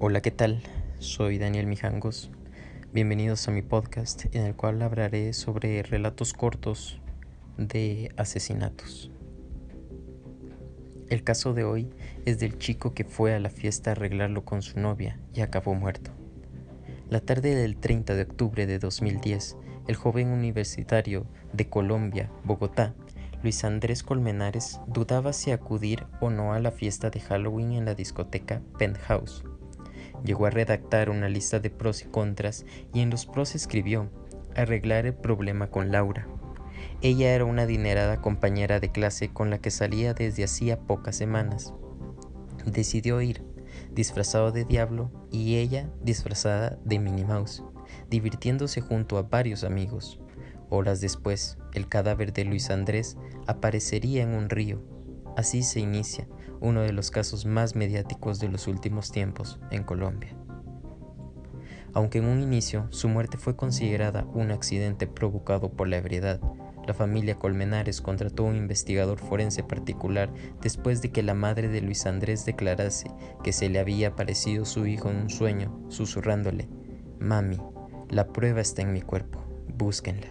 Hola, ¿qué tal? Soy Daniel Mijangos. Bienvenidos a mi podcast en el cual hablaré sobre relatos cortos de asesinatos. El caso de hoy es del chico que fue a la fiesta a arreglarlo con su novia y acabó muerto. La tarde del 30 de octubre de 2010, el joven universitario de Colombia, Bogotá, Luis Andrés Colmenares dudaba si acudir o no a la fiesta de Halloween en la discoteca Penthouse. Llegó a redactar una lista de pros y contras y en los pros escribió arreglar el problema con Laura. Ella era una adinerada compañera de clase con la que salía desde hacía pocas semanas. Decidió ir, disfrazado de diablo, y ella disfrazada de Minnie Mouse, divirtiéndose junto a varios amigos. Horas después, el cadáver de Luis Andrés aparecería en un río. Así se inicia uno de los casos más mediáticos de los últimos tiempos en Colombia. Aunque en un inicio su muerte fue considerada un accidente provocado por la ebriedad, la familia Colmenares contrató un investigador forense particular después de que la madre de Luis Andrés declarase que se le había aparecido su hijo en un sueño, susurrándole, Mami, la prueba está en mi cuerpo, búsquenla.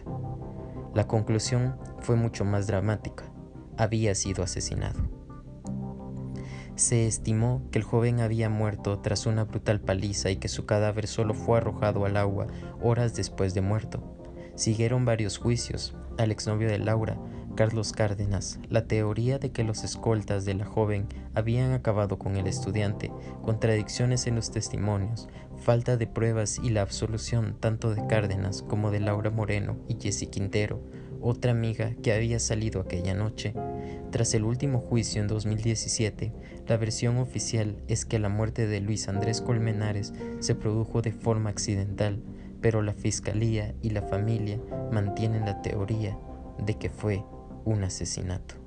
La conclusión fue mucho más dramática. Había sido asesinado. Se estimó que el joven había muerto tras una brutal paliza y que su cadáver solo fue arrojado al agua horas después de muerto. Siguieron varios juicios. Al exnovio de Laura, Carlos Cárdenas, la teoría de que los escoltas de la joven habían acabado con el estudiante, contradicciones en los testimonios, falta de pruebas y la absolución tanto de Cárdenas como de Laura Moreno y Jessie Quintero, otra amiga que había salido aquella noche. Tras el último juicio en 2017, la versión oficial es que la muerte de Luis Andrés Colmenares se produjo de forma accidental, pero la fiscalía y la familia mantienen la teoría de que fue un asesinato.